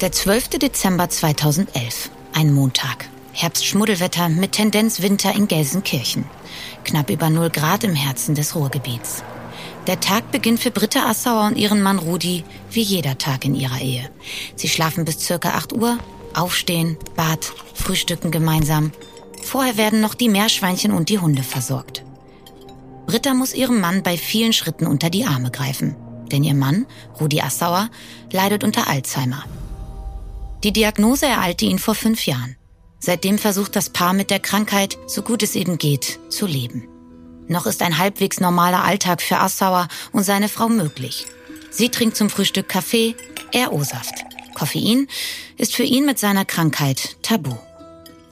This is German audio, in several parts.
Der 12. Dezember 2011. Ein Montag. Herbstschmuddelwetter mit Tendenz Winter in Gelsenkirchen. Knapp über 0 Grad im Herzen des Ruhrgebiets. Der Tag beginnt für Britta Assauer und ihren Mann Rudi wie jeder Tag in ihrer Ehe. Sie schlafen bis circa 8 Uhr, aufstehen, Bad, frühstücken gemeinsam. Vorher werden noch die Meerschweinchen und die Hunde versorgt. Britta muss ihrem Mann bei vielen Schritten unter die Arme greifen. Denn ihr Mann, Rudi Assauer, leidet unter Alzheimer. Die Diagnose ereilte ihn vor fünf Jahren. Seitdem versucht das Paar mit der Krankheit, so gut es eben geht, zu leben. Noch ist ein halbwegs normaler Alltag für Assauer und seine Frau möglich. Sie trinkt zum Frühstück Kaffee, er O-Saft. Koffein ist für ihn mit seiner Krankheit tabu.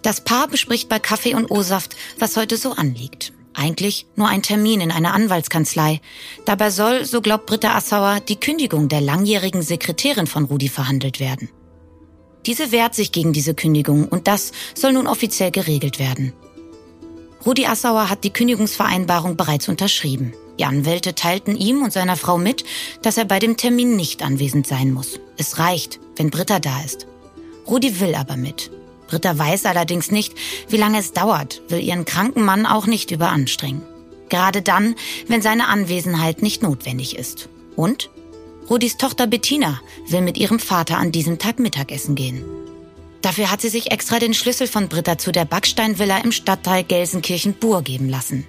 Das Paar bespricht bei Kaffee und O-Saft, was heute so anliegt. Eigentlich nur ein Termin in einer Anwaltskanzlei. Dabei soll, so glaubt Britta Assauer, die Kündigung der langjährigen Sekretärin von Rudi verhandelt werden. Diese wehrt sich gegen diese Kündigung und das soll nun offiziell geregelt werden. Rudi Assauer hat die Kündigungsvereinbarung bereits unterschrieben. Die Anwälte teilten ihm und seiner Frau mit, dass er bei dem Termin nicht anwesend sein muss. Es reicht, wenn Britta da ist. Rudi will aber mit. Britta weiß allerdings nicht, wie lange es dauert, will ihren kranken Mann auch nicht überanstrengen. Gerade dann, wenn seine Anwesenheit nicht notwendig ist. Und Rudis Tochter Bettina will mit ihrem Vater an diesem Tag Mittagessen gehen. Dafür hat sie sich extra den Schlüssel von Britta zu der Backsteinvilla im Stadtteil Gelsenkirchen-Bur geben lassen.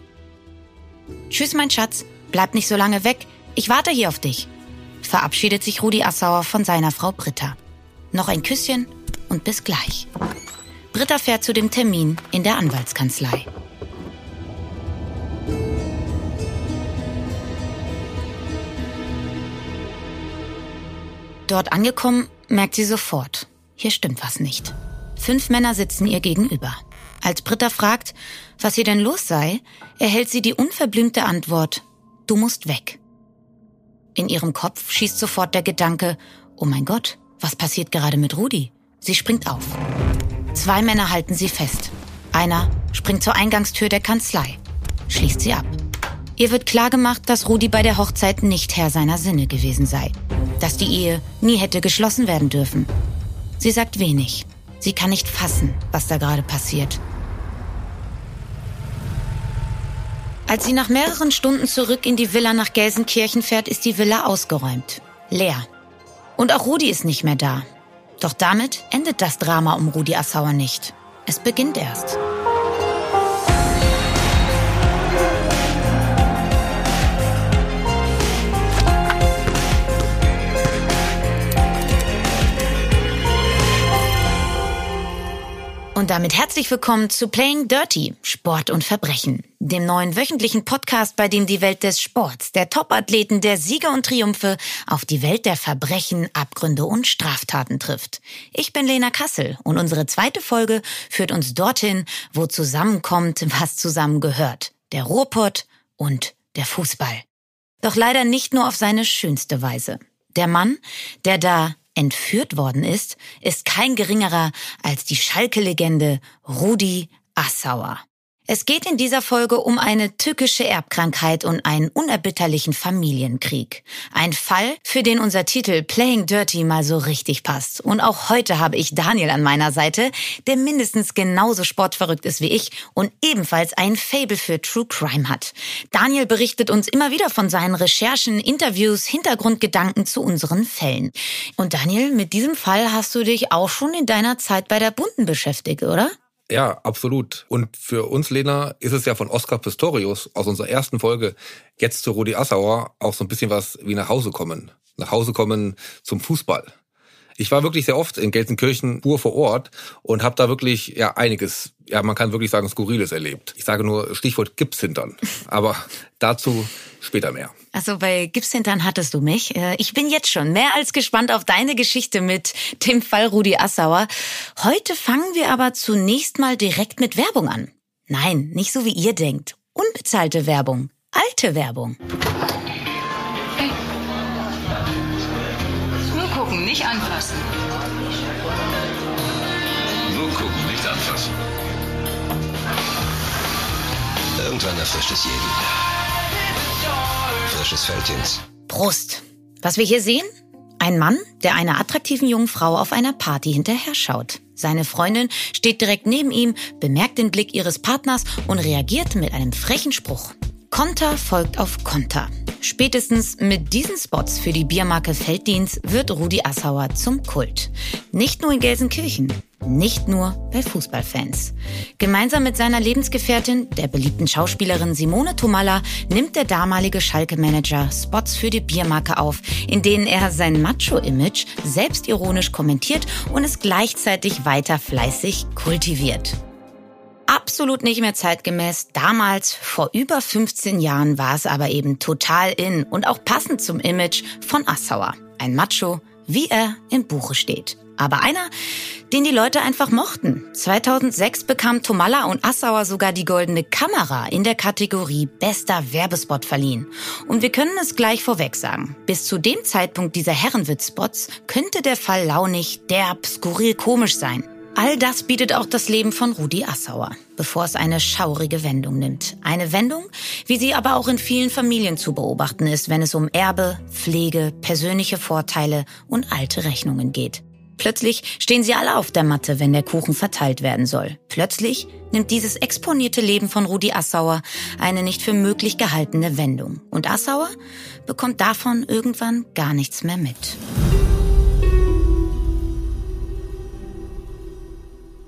Tschüss, mein Schatz. Bleib nicht so lange weg. Ich warte hier auf dich. Verabschiedet sich Rudi Assauer von seiner Frau Britta. Noch ein Küsschen und bis gleich. Britta fährt zu dem Termin in der Anwaltskanzlei. Dort angekommen, merkt sie sofort, hier stimmt was nicht. Fünf Männer sitzen ihr gegenüber. Als Britta fragt, was hier denn los sei, erhält sie die unverblümte Antwort, du musst weg. In ihrem Kopf schießt sofort der Gedanke, oh mein Gott, was passiert gerade mit Rudi? Sie springt auf. Zwei Männer halten sie fest. Einer springt zur Eingangstür der Kanzlei, schließt sie ab. Ihr wird klargemacht, dass Rudi bei der Hochzeit nicht Herr seiner Sinne gewesen sei dass die Ehe nie hätte geschlossen werden dürfen. Sie sagt wenig. Sie kann nicht fassen, was da gerade passiert. Als sie nach mehreren Stunden zurück in die Villa nach Gelsenkirchen fährt, ist die Villa ausgeräumt. Leer. Und auch Rudi ist nicht mehr da. Doch damit endet das Drama um Rudi Assauer nicht. Es beginnt erst. Und damit herzlich willkommen zu Playing Dirty, Sport und Verbrechen, dem neuen wöchentlichen Podcast, bei dem die Welt des Sports, der Topathleten, der Siege und Triumphe auf die Welt der Verbrechen, Abgründe und Straftaten trifft. Ich bin Lena Kassel und unsere zweite Folge führt uns dorthin, wo zusammenkommt, was zusammengehört. Der Ruhrpott und der Fußball. Doch leider nicht nur auf seine schönste Weise. Der Mann, der da entführt worden ist, ist kein geringerer als die Schalke-Legende Rudi Assauer. Es geht in dieser Folge um eine tückische Erbkrankheit und einen unerbitterlichen Familienkrieg. Ein Fall, für den unser Titel Playing Dirty mal so richtig passt. Und auch heute habe ich Daniel an meiner Seite, der mindestens genauso sportverrückt ist wie ich und ebenfalls ein Fable für True Crime hat. Daniel berichtet uns immer wieder von seinen Recherchen, Interviews, Hintergrundgedanken zu unseren Fällen. Und Daniel, mit diesem Fall hast du dich auch schon in deiner Zeit bei der Bunden beschäftigt, oder? Ja, absolut. Und für uns, Lena, ist es ja von Oscar Pistorius aus unserer ersten Folge jetzt zu Rudi Assauer auch so ein bisschen was wie nach Hause kommen. Nach Hause kommen zum Fußball. Ich war wirklich sehr oft in Gelsenkirchen pur vor Ort und habe da wirklich ja einiges, ja man kann wirklich sagen Skurriles erlebt. Ich sage nur Stichwort Gipshintern, aber dazu später mehr. Also bei Gipshintern hattest du mich. Äh, ich bin jetzt schon mehr als gespannt auf deine Geschichte mit dem Fall Rudi Assauer. Heute fangen wir aber zunächst mal direkt mit Werbung an. Nein, nicht so wie ihr denkt. Unbezahlte Werbung. Alte Werbung. Anfassen. Nur gucken, nicht anfassen. Irgendwann erfrischt es jeden. Frisches Feldins. Prost. Was wir hier sehen? Ein Mann, der einer attraktiven jungen Frau auf einer Party hinterher schaut. Seine Freundin steht direkt neben ihm, bemerkt den Blick ihres Partners und reagiert mit einem frechen Spruch. Konter folgt auf Konter. Spätestens mit diesen Spots für die Biermarke Felddienst wird Rudi Assauer zum Kult. Nicht nur in Gelsenkirchen, nicht nur bei Fußballfans. Gemeinsam mit seiner Lebensgefährtin, der beliebten Schauspielerin Simone Tomalla, nimmt der damalige Schalke-Manager Spots für die Biermarke auf, in denen er sein Macho-Image selbstironisch kommentiert und es gleichzeitig weiter fleißig kultiviert absolut nicht mehr zeitgemäß. Damals, vor über 15 Jahren, war es aber eben total in und auch passend zum Image von Assauer. Ein Macho, wie er im Buche steht. Aber einer, den die Leute einfach mochten. 2006 bekam Tomalla und Assauer sogar die goldene Kamera in der Kategorie Bester Werbespot verliehen. Und wir können es gleich vorweg sagen. Bis zu dem Zeitpunkt dieser Herrenwitz-Spots könnte der Fall launig, derb, skurril, komisch sein. All das bietet auch das Leben von Rudi Assauer, bevor es eine schaurige Wendung nimmt. Eine Wendung, wie sie aber auch in vielen Familien zu beobachten ist, wenn es um Erbe, Pflege, persönliche Vorteile und alte Rechnungen geht. Plötzlich stehen sie alle auf der Matte, wenn der Kuchen verteilt werden soll. Plötzlich nimmt dieses exponierte Leben von Rudi Assauer eine nicht für möglich gehaltene Wendung. Und Assauer bekommt davon irgendwann gar nichts mehr mit.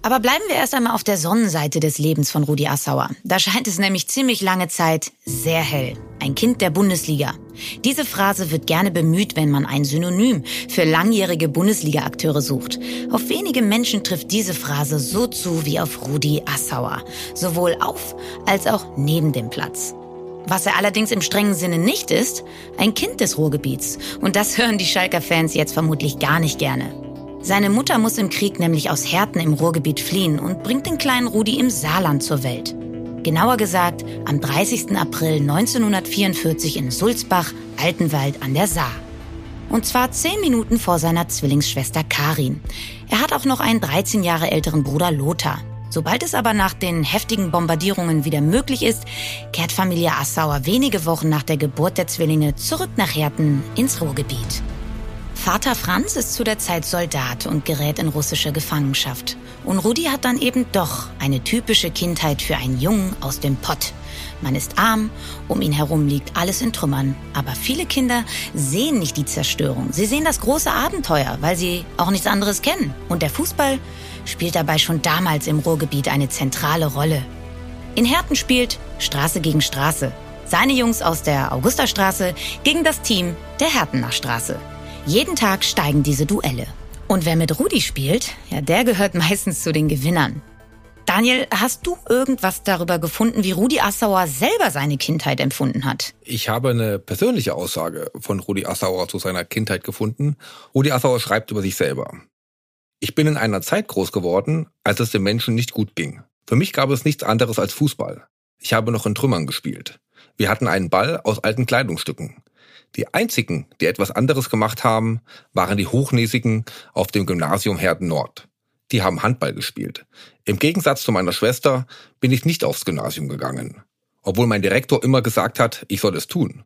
Aber bleiben wir erst einmal auf der Sonnenseite des Lebens von Rudi Assauer. Da scheint es nämlich ziemlich lange Zeit sehr hell. Ein Kind der Bundesliga. Diese Phrase wird gerne bemüht, wenn man ein Synonym für langjährige Bundesliga-Akteure sucht. Auf wenige Menschen trifft diese Phrase so zu wie auf Rudi Assauer. Sowohl auf als auch neben dem Platz. Was er allerdings im strengen Sinne nicht ist, ein Kind des Ruhrgebiets. Und das hören die Schalker-Fans jetzt vermutlich gar nicht gerne. Seine Mutter muss im Krieg nämlich aus Herten im Ruhrgebiet fliehen und bringt den kleinen Rudi im Saarland zur Welt. Genauer gesagt am 30. April 1944 in Sulzbach, Altenwald an der Saar. Und zwar zehn Minuten vor seiner Zwillingsschwester Karin. Er hat auch noch einen 13 Jahre älteren Bruder Lothar. Sobald es aber nach den heftigen Bombardierungen wieder möglich ist, kehrt Familie Assauer wenige Wochen nach der Geburt der Zwillinge zurück nach Herten ins Ruhrgebiet. Vater Franz ist zu der Zeit Soldat und gerät in russische Gefangenschaft. Und Rudi hat dann eben doch eine typische Kindheit für einen Jungen aus dem Pott. Man ist arm, um ihn herum liegt alles in Trümmern. Aber viele Kinder sehen nicht die Zerstörung. Sie sehen das große Abenteuer, weil sie auch nichts anderes kennen. Und der Fußball spielt dabei schon damals im Ruhrgebiet eine zentrale Rolle. In Herten spielt Straße gegen Straße. Seine Jungs aus der Augusterstraße gegen das Team der Hertener Straße. Jeden Tag steigen diese Duelle. Und wer mit Rudi spielt, ja, der gehört meistens zu den Gewinnern. Daniel, hast du irgendwas darüber gefunden, wie Rudi Assauer selber seine Kindheit empfunden hat? Ich habe eine persönliche Aussage von Rudi Assauer zu seiner Kindheit gefunden. Rudi Assauer schreibt über sich selber. Ich bin in einer Zeit groß geworden, als es den Menschen nicht gut ging. Für mich gab es nichts anderes als Fußball. Ich habe noch in Trümmern gespielt. Wir hatten einen Ball aus alten Kleidungsstücken. Die einzigen, die etwas anderes gemacht haben, waren die Hochnäsigen auf dem Gymnasium Herden Nord. Die haben Handball gespielt. Im Gegensatz zu meiner Schwester bin ich nicht aufs Gymnasium gegangen. Obwohl mein Direktor immer gesagt hat, ich soll es tun.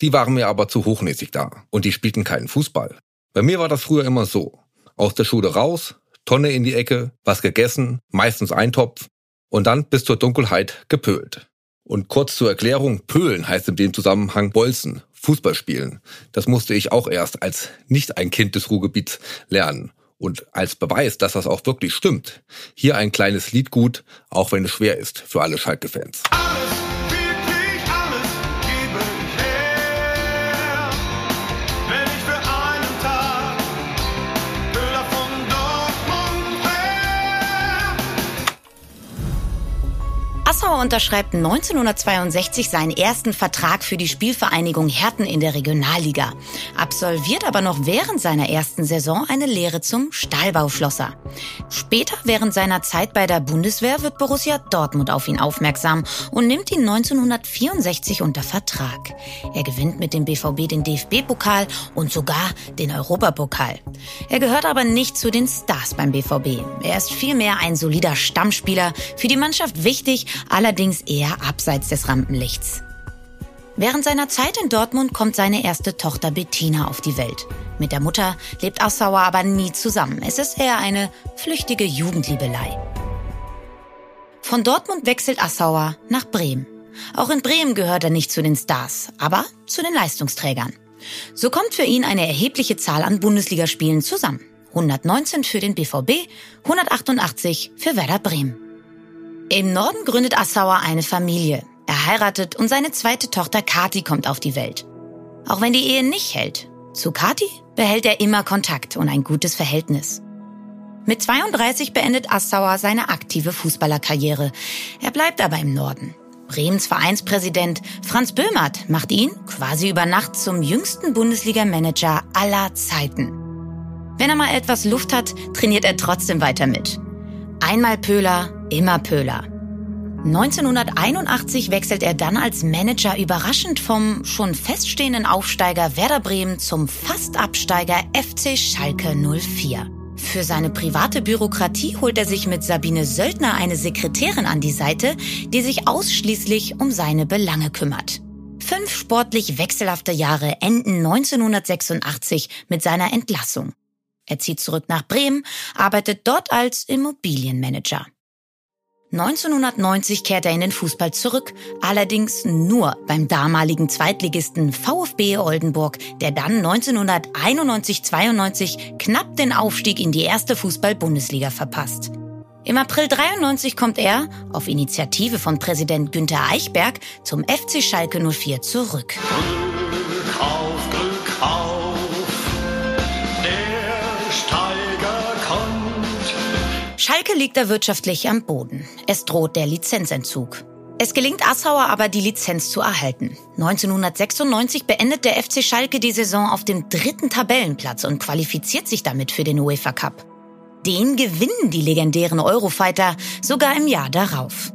Die waren mir aber zu hochnäsig da und die spielten keinen Fußball. Bei mir war das früher immer so. Aus der Schule raus, Tonne in die Ecke, was gegessen, meistens Eintopf und dann bis zur Dunkelheit gepölt. Und kurz zur Erklärung, Pölen heißt in dem Zusammenhang Bolzen, Fußball spielen. Das musste ich auch erst als nicht ein Kind des Ruhrgebiets lernen. Und als Beweis, dass das auch wirklich stimmt, hier ein kleines Liedgut, auch wenn es schwer ist für alle Schalke-Fans. Passauer unterschreibt 1962 seinen ersten Vertrag für die Spielvereinigung Herten in der Regionalliga, absolviert aber noch während seiner ersten Saison eine Lehre zum Stahlbauschlosser. Später, während seiner Zeit bei der Bundeswehr, wird Borussia Dortmund auf ihn aufmerksam und nimmt ihn 1964 unter Vertrag. Er gewinnt mit dem BVB den DFB-Pokal und sogar den Europapokal. Er gehört aber nicht zu den Stars beim BVB. Er ist vielmehr ein solider Stammspieler, für die Mannschaft wichtig, allerdings eher abseits des Rampenlichts. Während seiner Zeit in Dortmund kommt seine erste Tochter Bettina auf die Welt. Mit der Mutter lebt Assauer aber nie zusammen. Es ist eher eine flüchtige Jugendliebelei. Von Dortmund wechselt Assauer nach Bremen. Auch in Bremen gehört er nicht zu den Stars, aber zu den Leistungsträgern. So kommt für ihn eine erhebliche Zahl an Bundesligaspielen zusammen. 119 für den BVB, 188 für Werder Bremen. Im Norden gründet Assauer eine Familie. Er heiratet und seine zweite Tochter Kati kommt auf die Welt. Auch wenn die Ehe nicht hält, zu Kati behält er immer Kontakt und ein gutes Verhältnis. Mit 32 beendet Assauer seine aktive Fußballerkarriere. Er bleibt aber im Norden. Bremens Vereinspräsident Franz Böhmert macht ihn quasi über Nacht zum jüngsten Bundesliga-Manager aller Zeiten. Wenn er mal etwas Luft hat, trainiert er trotzdem weiter mit. Einmal Pöhler, immer Pöhler. 1981 wechselt er dann als Manager überraschend vom schon feststehenden Aufsteiger Werder Bremen zum Fastabsteiger FC Schalke 04. Für seine private Bürokratie holt er sich mit Sabine Söldner eine Sekretärin an die Seite, die sich ausschließlich um seine Belange kümmert. Fünf sportlich wechselhafte Jahre enden 1986 mit seiner Entlassung. Er zieht zurück nach Bremen, arbeitet dort als Immobilienmanager. 1990 kehrt er in den Fußball zurück, allerdings nur beim damaligen Zweitligisten VfB Oldenburg, der dann 1991-92 knapp den Aufstieg in die erste Fußball-Bundesliga verpasst. Im April 93 kommt er, auf Initiative von Präsident Günther Eichberg, zum FC Schalke 04 zurück. Schalke liegt da wirtschaftlich am Boden. Es droht der Lizenzentzug. Es gelingt Assauer aber, die Lizenz zu erhalten. 1996 beendet der FC Schalke die Saison auf dem dritten Tabellenplatz und qualifiziert sich damit für den UEFA Cup. Den gewinnen die legendären Eurofighter sogar im Jahr darauf.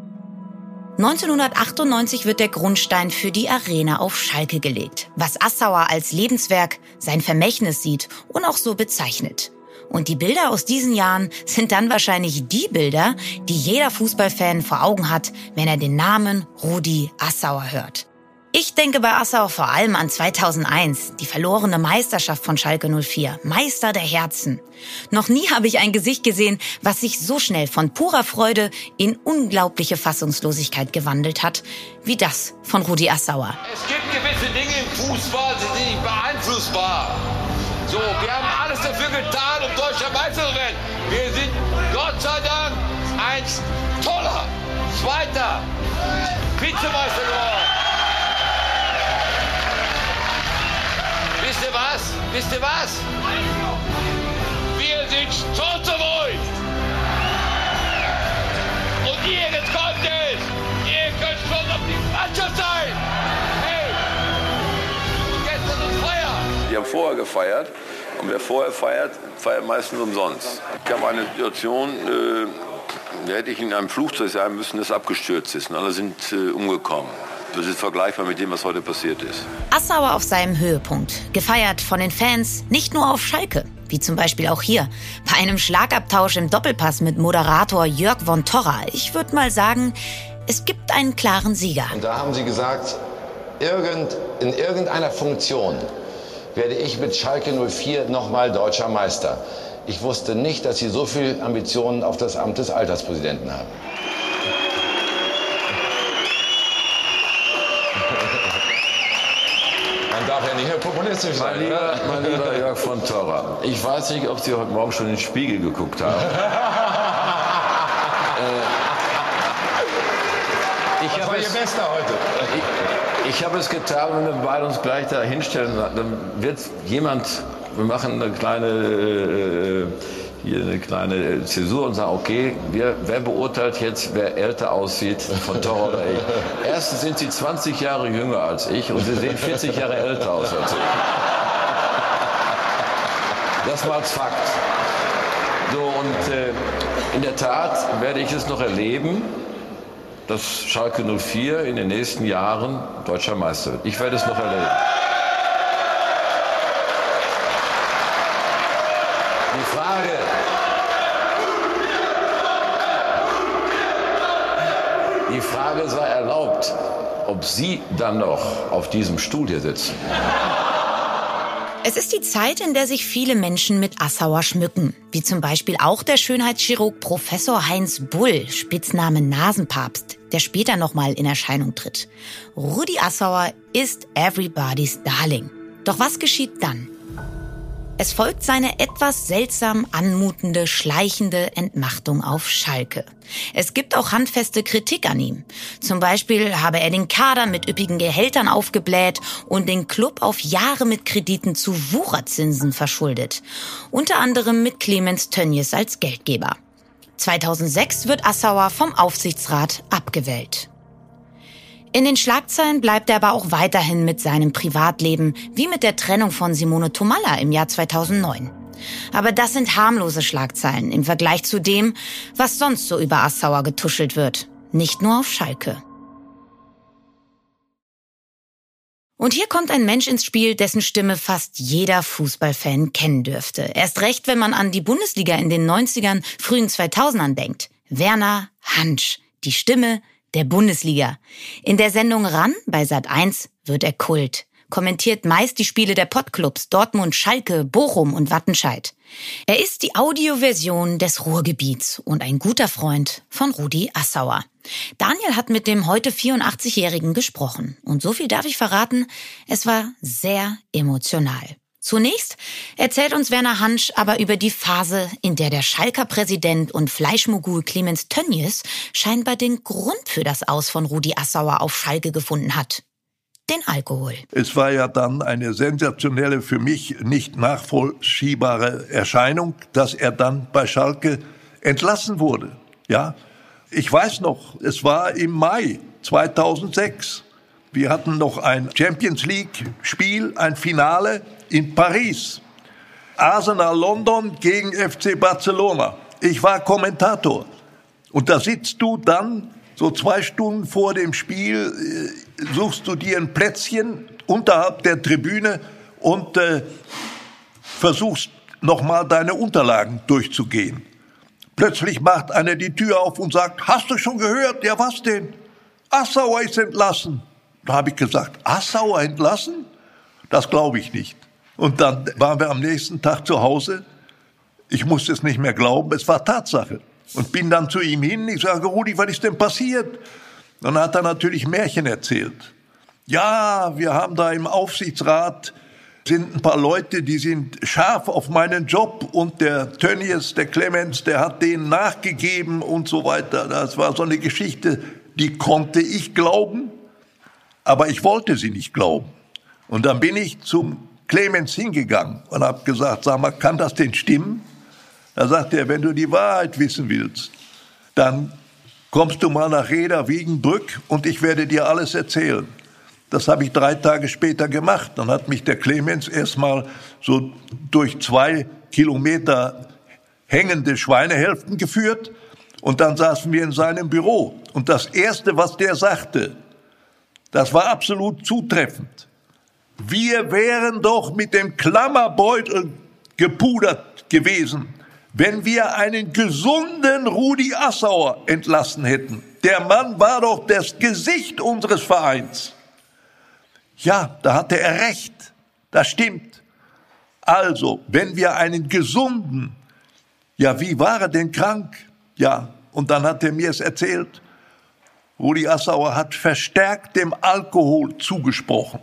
1998 wird der Grundstein für die Arena auf Schalke gelegt, was Assauer als Lebenswerk, sein Vermächtnis sieht und auch so bezeichnet. Und die Bilder aus diesen Jahren sind dann wahrscheinlich die Bilder, die jeder Fußballfan vor Augen hat, wenn er den Namen Rudi Assauer hört. Ich denke bei Assauer vor allem an 2001, die verlorene Meisterschaft von Schalke 04, Meister der Herzen. Noch nie habe ich ein Gesicht gesehen, was sich so schnell von purer Freude in unglaubliche Fassungslosigkeit gewandelt hat, wie das von Rudi Assauer. Es gibt gewisse Dinge im Fußball, die sind nicht beeinflussbar. So, wir haben alles dafür getan, deutscher Meister zu werden. Wir sind Gott sei Dank ein toller zweiter Vizemeister geworden. Wisst ihr was? Wisst ihr was? Wir sind stolz auf euch. Und ihr, jetzt kommt es. Ihr könnt stolz auf die Mannschaft sein. Hey, gestern ist Feier. Die haben vorher gefeiert. Und wer vorher feiert, feiert meistens umsonst. Ich habe eine Situation, äh, da hätte ich in einem Flugzeug sagen müssen, das abgestürzt ist. Und alle sind äh, umgekommen. Das ist vergleichbar mit dem, was heute passiert ist. Assauer auf seinem Höhepunkt. Gefeiert von den Fans, nicht nur auf Schalke. Wie zum Beispiel auch hier. Bei einem Schlagabtausch im Doppelpass mit Moderator Jörg von Torra. Ich würde mal sagen, es gibt einen klaren Sieger. Und da haben sie gesagt, irgend, in irgendeiner Funktion werde ich mit Schalke 04 nochmal deutscher Meister. Ich wusste nicht, dass sie so viel Ambitionen auf das Amt des Alterspräsidenten haben. Man darf ja nicht mehr populistisch sein. Mein lieber, mein lieber Jörg von Torra, ich weiß nicht, ob Sie heute Morgen schon in den Spiegel geguckt haben. äh, ich Was war Ihr Bester heute? Ich, habe es getan, wenn wir beide uns gleich da hinstellen, dann wird jemand, wir machen eine kleine, äh, hier eine kleine Zäsur und sagen, okay, wir, wer beurteilt jetzt, wer älter aussieht, von Torra oder ich? Erstens sind Sie 20 Jahre jünger als ich und Sie sehen 40 Jahre älter aus als ich. Das mal als Fakt. So, und äh, in der Tat werde ich es noch erleben, dass Schalke 04 in den nächsten Jahren deutscher Meister wird. Ich werde es noch erleben. Die Frage, die Frage sei erlaubt, ob Sie dann noch auf diesem Stuhl hier sitzen. Es ist die Zeit, in der sich viele Menschen mit Assauer schmücken, wie zum Beispiel auch der Schönheitschirurg Professor Heinz Bull, Spitzname Nasenpapst, der später nochmal in Erscheinung tritt. Rudi Assauer ist everybody's darling. Doch was geschieht dann? Es folgt seine etwas seltsam anmutende, schleichende Entmachtung auf Schalke. Es gibt auch handfeste Kritik an ihm. Zum Beispiel habe er den Kader mit üppigen Gehältern aufgebläht und den Club auf Jahre mit Krediten zu Wucherzinsen verschuldet. Unter anderem mit Clemens Tönnies als Geldgeber. 2006 wird Assauer vom Aufsichtsrat abgewählt. In den Schlagzeilen bleibt er aber auch weiterhin mit seinem Privatleben, wie mit der Trennung von Simone Tomalla im Jahr 2009. Aber das sind harmlose Schlagzeilen im Vergleich zu dem, was sonst so über Assauer getuschelt wird. Nicht nur auf Schalke. Und hier kommt ein Mensch ins Spiel, dessen Stimme fast jeder Fußballfan kennen dürfte. Erst recht, wenn man an die Bundesliga in den 90ern, frühen 2000ern denkt. Werner Hansch, die Stimme der Bundesliga. In der Sendung Ran bei Sat1 wird er Kult. Kommentiert meist die Spiele der Pottclubs Dortmund, Schalke, Bochum und Wattenscheid. Er ist die Audioversion des Ruhrgebiets und ein guter Freund von Rudi Assauer. Daniel hat mit dem heute 84-Jährigen gesprochen. Und so viel darf ich verraten, es war sehr emotional. Zunächst erzählt uns Werner Hansch aber über die Phase, in der der Schalker Präsident und Fleischmogul Clemens Tönnies scheinbar den Grund für das Aus von Rudi Assauer auf Schalke gefunden hat. Den Alkohol. Es war ja dann eine sensationelle, für mich nicht nachvollziehbare Erscheinung, dass er dann bei Schalke entlassen wurde. Ja, ich weiß noch, es war im Mai 2006. Wir hatten noch ein Champions League Spiel, ein Finale in Paris. Arsenal London gegen FC Barcelona. Ich war Kommentator. Und da sitzt du dann so zwei Stunden vor dem Spiel, äh, suchst du dir ein Plätzchen unterhalb der Tribüne und äh, versuchst nochmal deine Unterlagen durchzugehen. Plötzlich macht einer die Tür auf und sagt, hast du schon gehört? Ja, was denn? Assauer ist entlassen. Da habe ich gesagt, Assauer entlassen? Das glaube ich nicht. Und dann waren wir am nächsten Tag zu Hause. Ich musste es nicht mehr glauben, es war Tatsache. Und bin dann zu ihm hin, ich sage, Rudi, was ist denn passiert? Dann hat er natürlich Märchen erzählt. Ja, wir haben da im Aufsichtsrat sind ein paar Leute, die sind scharf auf meinen Job und der Tönnies, der Clemens, der hat denen nachgegeben und so weiter. Das war so eine Geschichte, die konnte ich glauben, aber ich wollte sie nicht glauben. Und dann bin ich zum Clemens hingegangen und habe gesagt, sag mal, kann das denn stimmen? Da sagt er, wenn du die Wahrheit wissen willst, dann kommst du mal nach Reda Wiegenbrück und ich werde dir alles erzählen. Das habe ich drei Tage später gemacht. Dann hat mich der Clemens erstmal so durch zwei Kilometer hängende Schweinehälften geführt und dann saßen wir in seinem Büro. Und das Erste, was der sagte, das war absolut zutreffend. Wir wären doch mit dem Klammerbeutel gepudert gewesen, wenn wir einen gesunden Rudi Assauer entlassen hätten. Der Mann war doch das Gesicht unseres Vereins. Ja, da hatte er recht. Das stimmt. Also, wenn wir einen gesunden, ja, wie war er denn krank? Ja, und dann hat er mir es erzählt. Rudi Assauer hat verstärkt dem Alkohol zugesprochen.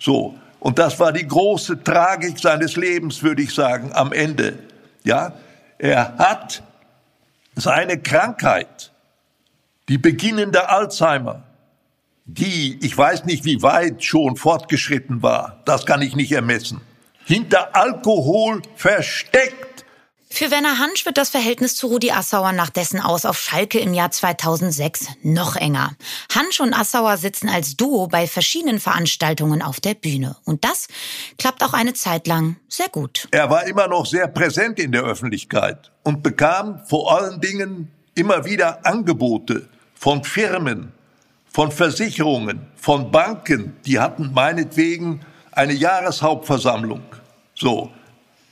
So. Und das war die große Tragik seines Lebens, würde ich sagen, am Ende. Ja. Er hat seine Krankheit, die beginnende Alzheimer, die, ich weiß nicht, wie weit schon fortgeschritten war, das kann ich nicht ermessen, hinter Alkohol versteckt für Werner Hansch wird das Verhältnis zu Rudi Assauer nach dessen Aus auf Schalke im Jahr 2006 noch enger. Hansch und Assauer sitzen als Duo bei verschiedenen Veranstaltungen auf der Bühne. Und das klappt auch eine Zeit lang sehr gut. Er war immer noch sehr präsent in der Öffentlichkeit und bekam vor allen Dingen immer wieder Angebote von Firmen, von Versicherungen, von Banken. Die hatten meinetwegen eine Jahreshauptversammlung. So.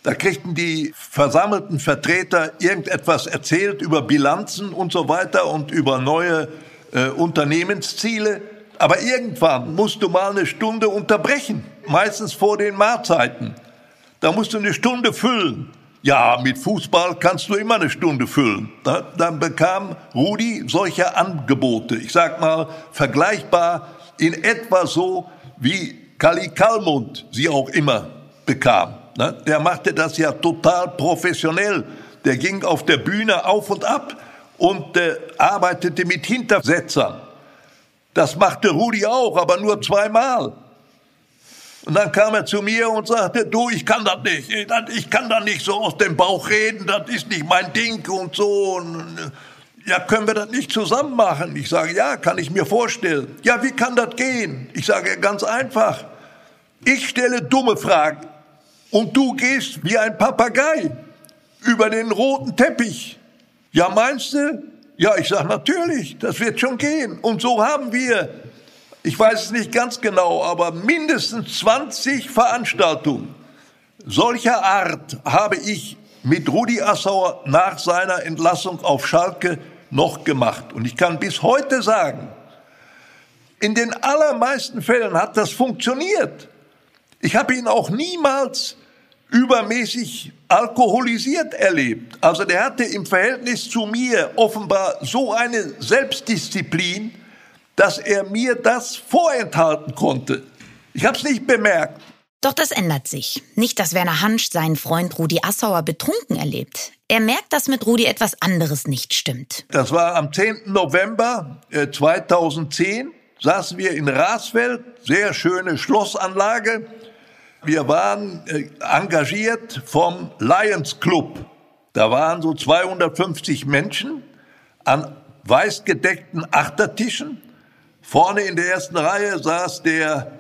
Da kriegten die versammelten Vertreter irgendetwas erzählt über Bilanzen und so weiter und über neue äh, Unternehmensziele. Aber irgendwann musst du mal eine Stunde unterbrechen, meistens vor den Mahlzeiten. Da musst du eine Stunde füllen. Ja, mit Fußball kannst du immer eine Stunde füllen. Dann bekam Rudi solche Angebote. Ich sag mal, vergleichbar in etwa so, wie Kali Kalmund sie auch immer bekam. Der machte das ja total professionell. Der ging auf der Bühne auf und ab und äh, arbeitete mit Hintersetzern. Das machte Rudi auch, aber nur zweimal. Und dann kam er zu mir und sagte, du, ich kann das nicht, ich kann da nicht so aus dem Bauch reden, das ist nicht mein Ding und so. Und, ja, können wir das nicht zusammen machen? Ich sage, ja, kann ich mir vorstellen. Ja, wie kann das gehen? Ich sage, ganz einfach. Ich stelle dumme Fragen und du gehst wie ein Papagei über den roten Teppich. Ja, meinst du? Ja, ich sage natürlich, das wird schon gehen. Und so haben wir, ich weiß es nicht ganz genau, aber mindestens 20 Veranstaltungen solcher Art habe ich mit Rudi Assauer nach seiner Entlassung auf Schalke noch gemacht. Und ich kann bis heute sagen, in den allermeisten Fällen hat das funktioniert. Ich habe ihn auch niemals übermäßig alkoholisiert erlebt. Also der hatte im Verhältnis zu mir offenbar so eine Selbstdisziplin, dass er mir das vorenthalten konnte. Ich habe es nicht bemerkt. Doch das ändert sich. Nicht, dass Werner Hansch seinen Freund Rudi Assauer betrunken erlebt. Er merkt, dass mit Rudi etwas anderes nicht stimmt. Das war am 10. November 2010. Äh, saßen wir in Rasfeld, sehr schöne Schlossanlage. Wir waren äh, engagiert vom Lions Club. Da waren so 250 Menschen an weißgedeckten Achtertischen. Vorne in der ersten Reihe saß der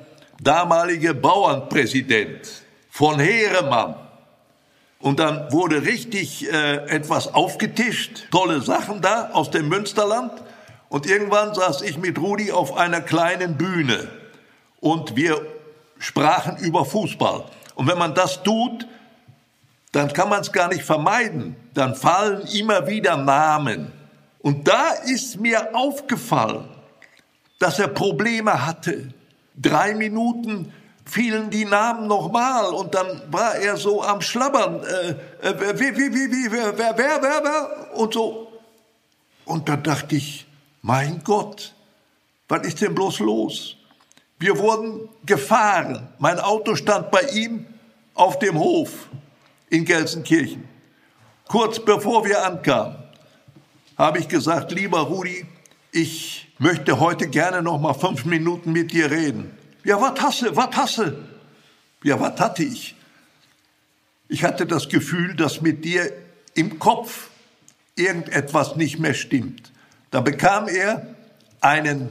damalige Bauernpräsident von Heeremann. Und dann wurde richtig äh, etwas aufgetischt, tolle Sachen da aus dem Münsterland. Und irgendwann saß ich mit Rudi auf einer kleinen Bühne. Und wir sprachen über Fußball. Und wenn man das tut, dann kann man es gar nicht vermeiden. Dann fallen immer wieder Namen. Und da ist mir aufgefallen, dass er Probleme hatte. Drei Minuten fielen die Namen nochmal und dann war er so am Schlabbern. Äh, äh, wie, wie, wie, wie, wer, wer, wer, wer? Und so. Und da dachte ich, mein Gott, was ist denn bloß los? Wir wurden gefahren. Mein Auto stand bei ihm auf dem Hof in Gelsenkirchen. Kurz bevor wir ankamen, habe ich gesagt, lieber Rudi, ich möchte heute gerne noch mal fünf Minuten mit dir reden. Ja, was hasse, was hasse? Ja, was hatte ich? Ich hatte das Gefühl, dass mit dir im Kopf irgendetwas nicht mehr stimmt. Da bekam er einen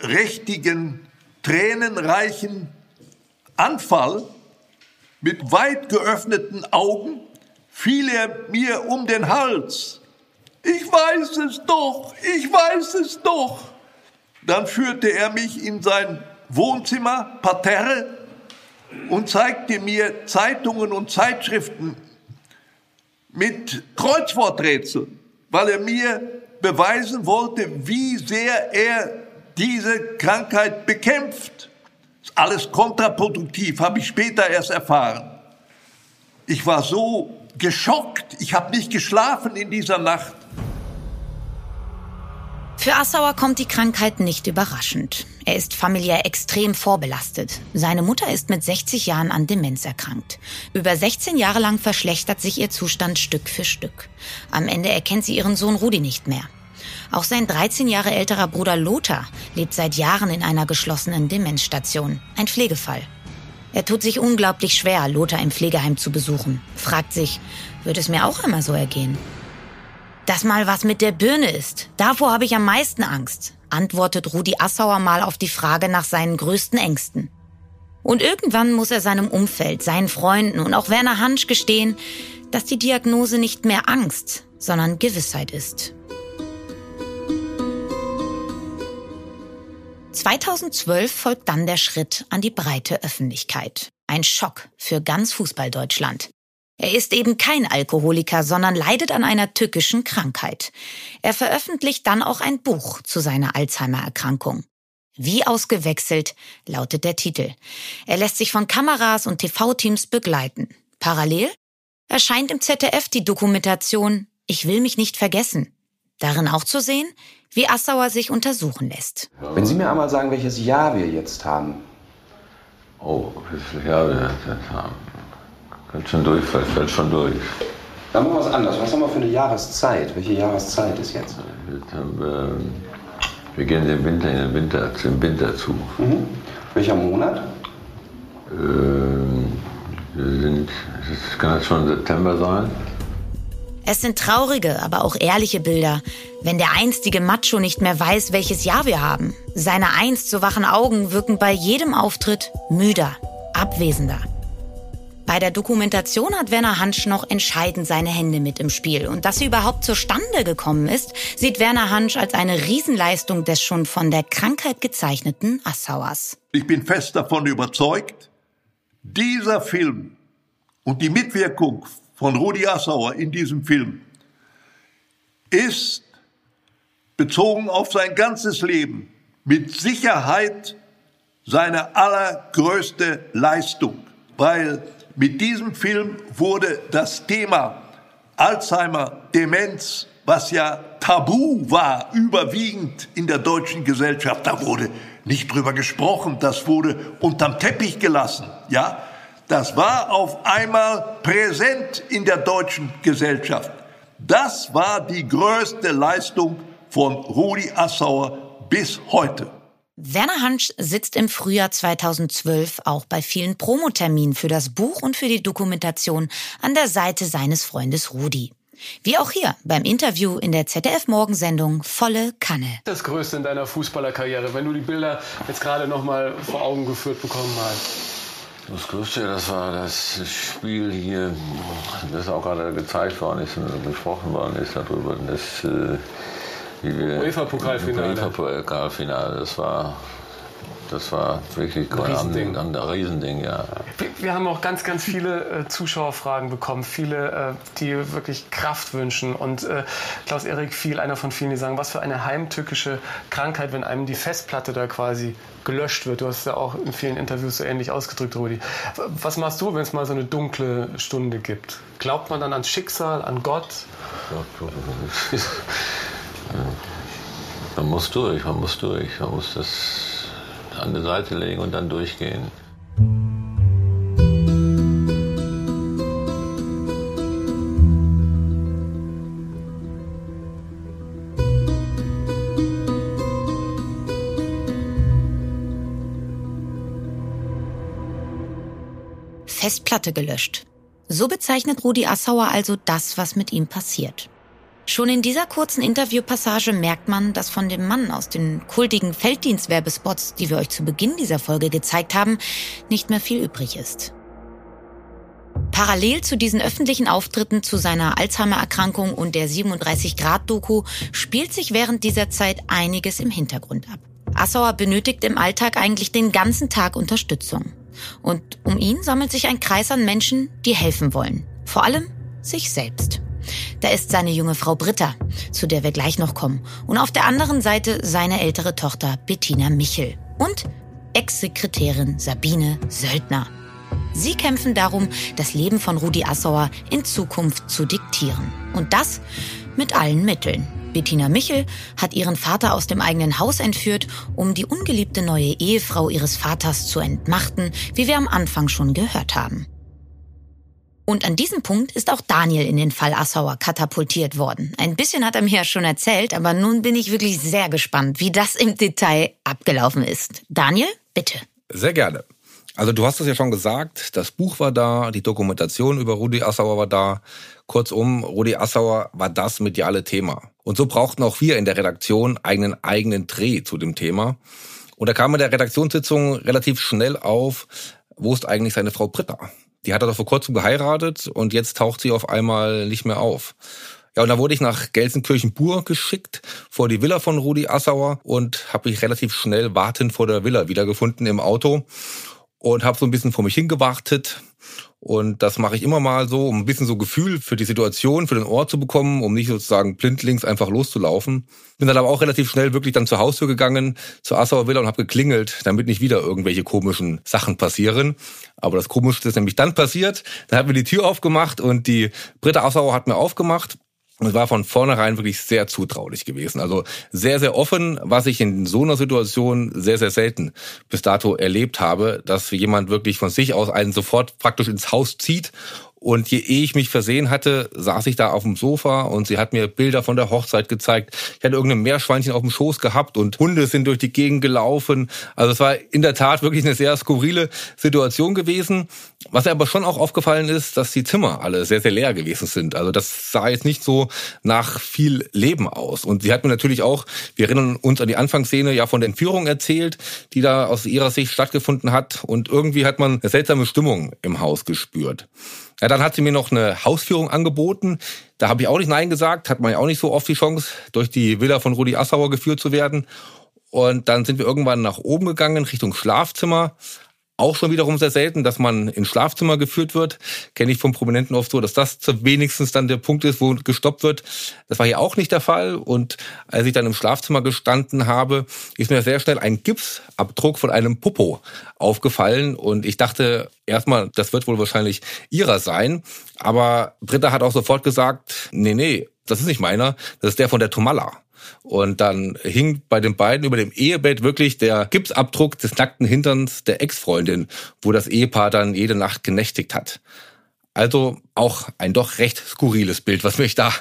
richtigen, tränenreichen Anfall mit weit geöffneten Augen fiel er mir um den Hals. Ich weiß es doch, ich weiß es doch. Dann führte er mich in sein Wohnzimmer, Parterre, und zeigte mir Zeitungen und Zeitschriften mit Kreuzworträtseln, weil er mir beweisen wollte, wie sehr er diese Krankheit bekämpft. Alles kontraproduktiv, habe ich später erst erfahren. Ich war so geschockt, ich habe nicht geschlafen in dieser Nacht. Für Assauer kommt die Krankheit nicht überraschend. Er ist familiär extrem vorbelastet. Seine Mutter ist mit 60 Jahren an Demenz erkrankt. Über 16 Jahre lang verschlechtert sich ihr Zustand Stück für Stück. Am Ende erkennt sie ihren Sohn Rudi nicht mehr. Auch sein 13 Jahre älterer Bruder Lothar lebt seit Jahren in einer geschlossenen Demenzstation. Ein Pflegefall. Er tut sich unglaublich schwer, Lothar im Pflegeheim zu besuchen. Fragt sich, wird es mir auch einmal so ergehen? Dass mal was mit der Birne ist, davor habe ich am meisten Angst, antwortet Rudi Assauer mal auf die Frage nach seinen größten Ängsten. Und irgendwann muss er seinem Umfeld, seinen Freunden und auch Werner Hansch gestehen, dass die Diagnose nicht mehr Angst, sondern Gewissheit ist. 2012 folgt dann der Schritt an die breite Öffentlichkeit. Ein Schock für ganz Fußballdeutschland. Er ist eben kein Alkoholiker, sondern leidet an einer tückischen Krankheit. Er veröffentlicht dann auch ein Buch zu seiner Alzheimer-Erkrankung. Wie ausgewechselt lautet der Titel. Er lässt sich von Kameras und TV-Teams begleiten. Parallel erscheint im ZDF die Dokumentation Ich will mich nicht vergessen. Darin auch zu sehen, wie Assauer sich untersuchen lässt. Wenn Sie mir einmal sagen, welches Jahr wir jetzt haben. Oh, viele Jahre wir jetzt haben. Fällt schon durch, fällt, fällt schon durch. Dann machen wir was anderes. Was haben wir für eine Jahreszeit? Welche Jahreszeit ist jetzt? Jetzt haben wir, wir gehen den Winter in den Winter, zum Winter zu. Mhm. Welcher Monat? Ähm, wir sind, es kann jetzt schon September sein. Es sind traurige, aber auch ehrliche Bilder, wenn der einstige Macho nicht mehr weiß, welches Jahr wir haben. Seine einst so wachen Augen wirken bei jedem Auftritt müder, abwesender. Bei der Dokumentation hat Werner Hansch noch entscheidend seine Hände mit im Spiel. Und dass sie überhaupt zustande gekommen ist, sieht Werner Hansch als eine Riesenleistung des schon von der Krankheit gezeichneten Assauers. Ich bin fest davon überzeugt, dieser Film und die Mitwirkung von Rudi Assauer in diesem Film ist bezogen auf sein ganzes Leben mit Sicherheit seine allergrößte Leistung, weil mit diesem Film wurde das Thema Alzheimer, Demenz, was ja tabu war, überwiegend in der deutschen Gesellschaft, da wurde nicht drüber gesprochen, das wurde unterm Teppich gelassen, ja. Das war auf einmal präsent in der deutschen Gesellschaft. Das war die größte Leistung von Rudi Assauer bis heute. Werner Hansch sitzt im Frühjahr 2012 auch bei vielen Promoterminen für das Buch und für die Dokumentation an der Seite seines Freundes Rudi. Wie auch hier beim Interview in der ZDF-Morgensendung Volle Kanne. Das Größte in deiner Fußballerkarriere, wenn du die Bilder jetzt gerade noch mal vor Augen geführt bekommen hast. Das Größte, das war das Spiel hier, das auch gerade gezeigt worden ist und gesprochen worden ist darüber. Das, äh, UEFA-Pokalfinale. UEFA-Pokalfinale, das war, das war wirklich ein Riesending. Ein, ein Riesending, ja. Wir, wir, haben auch ganz, ganz viele äh, Zuschauerfragen bekommen, viele, äh, die wirklich Kraft wünschen. Und äh, Klaus-Erik Viel, einer von vielen, die sagen, was für eine heimtückische Krankheit, wenn einem die Festplatte da quasi gelöscht wird. Du hast ja auch in vielen Interviews so ähnlich ausgedrückt, Rudi. Was machst du, wenn es mal so eine dunkle Stunde gibt? Glaubt man dann ans Schicksal, an Gott? Man muss durch, man muss durch, man muss das an die Seite legen und dann durchgehen. Festplatte gelöscht. So bezeichnet Rudi Assauer also das, was mit ihm passiert. Schon in dieser kurzen Interviewpassage merkt man, dass von dem Mann aus den kultigen Felddienstwerbespots, die wir euch zu Beginn dieser Folge gezeigt haben, nicht mehr viel übrig ist. Parallel zu diesen öffentlichen Auftritten zu seiner Alzheimer-Erkrankung und der 37-Grad-Doku spielt sich während dieser Zeit einiges im Hintergrund ab. Assauer benötigt im Alltag eigentlich den ganzen Tag Unterstützung. Und um ihn sammelt sich ein Kreis an Menschen, die helfen wollen. Vor allem sich selbst. Da ist seine junge Frau Britta, zu der wir gleich noch kommen. Und auf der anderen Seite seine ältere Tochter Bettina Michel. Und Ex-Sekretärin Sabine Söldner. Sie kämpfen darum, das Leben von Rudi Assauer in Zukunft zu diktieren. Und das mit allen Mitteln. Bettina Michel hat ihren Vater aus dem eigenen Haus entführt, um die ungeliebte neue Ehefrau ihres Vaters zu entmachten, wie wir am Anfang schon gehört haben. Und an diesem Punkt ist auch Daniel in den Fall Assauer katapultiert worden. Ein bisschen hat er mir ja schon erzählt, aber nun bin ich wirklich sehr gespannt, wie das im Detail abgelaufen ist. Daniel, bitte. Sehr gerne. Also du hast es ja schon gesagt, das Buch war da, die Dokumentation über Rudi Assauer war da. Kurzum, Rudi Assauer war das mediale Thema. Und so brauchten auch wir in der Redaktion einen eigenen Dreh zu dem Thema. Und da kam in der Redaktionssitzung relativ schnell auf, wo ist eigentlich seine Frau Britta? Die hat er doch vor kurzem geheiratet und jetzt taucht sie auf einmal nicht mehr auf. Ja, und da wurde ich nach Gelsenkirchen-Bur geschickt, vor die Villa von Rudi Assauer und habe mich relativ schnell wartend vor der Villa wiedergefunden im Auto und habe so ein bisschen vor mich hingewartet Und das mache ich immer mal so, um ein bisschen so Gefühl für die Situation, für den Ort zu bekommen, um nicht sozusagen blindlings einfach loszulaufen. Bin dann aber auch relativ schnell wirklich dann zur Haustür gegangen, zur Assauer Villa und habe geklingelt, damit nicht wieder irgendwelche komischen Sachen passieren. Aber das Komischste ist nämlich dann passiert. Dann hat mir die Tür aufgemacht und die Britta Assauer hat mir aufgemacht es war von vornherein wirklich sehr zutraulich gewesen. Also sehr, sehr offen, was ich in so einer Situation sehr, sehr selten bis dato erlebt habe, dass jemand wirklich von sich aus einen sofort praktisch ins Haus zieht und je ehe ich mich versehen hatte, saß ich da auf dem Sofa und sie hat mir Bilder von der Hochzeit gezeigt. Ich hatte irgendein Meerschweinchen auf dem Schoß gehabt und Hunde sind durch die Gegend gelaufen. Also es war in der Tat wirklich eine sehr skurrile Situation gewesen. Was aber schon auch aufgefallen ist, dass die Zimmer alle sehr, sehr leer gewesen sind. Also das sah jetzt nicht so nach viel Leben aus. Und sie hat mir natürlich auch, wir erinnern uns an die Anfangsszene, ja von der Entführung erzählt, die da aus ihrer Sicht stattgefunden hat. Und irgendwie hat man eine seltsame Stimmung im Haus gespürt. Ja, dann hat sie mir noch eine Hausführung angeboten. Da habe ich auch nicht Nein gesagt. Hat man ja auch nicht so oft die Chance, durch die Villa von Rudi Assauer geführt zu werden. Und dann sind wir irgendwann nach oben gegangen, Richtung Schlafzimmer. Auch schon wiederum sehr selten, dass man ins Schlafzimmer geführt wird. Kenne ich vom Prominenten oft so, dass das wenigstens dann der Punkt ist, wo gestoppt wird. Das war hier auch nicht der Fall. Und als ich dann im Schlafzimmer gestanden habe, ist mir sehr schnell ein Gipsabdruck von einem Popo aufgefallen. Und ich dachte erstmal, das wird wohl wahrscheinlich ihrer sein. Aber Britta hat auch sofort gesagt, nee, nee, das ist nicht meiner, das ist der von der Tomalla. Und dann hing bei den beiden über dem Ehebett wirklich der Gipsabdruck des nackten Hinterns der Ex-Freundin, wo das Ehepaar dann jede Nacht genächtigt hat. Also auch ein doch recht skurriles Bild, was mich da,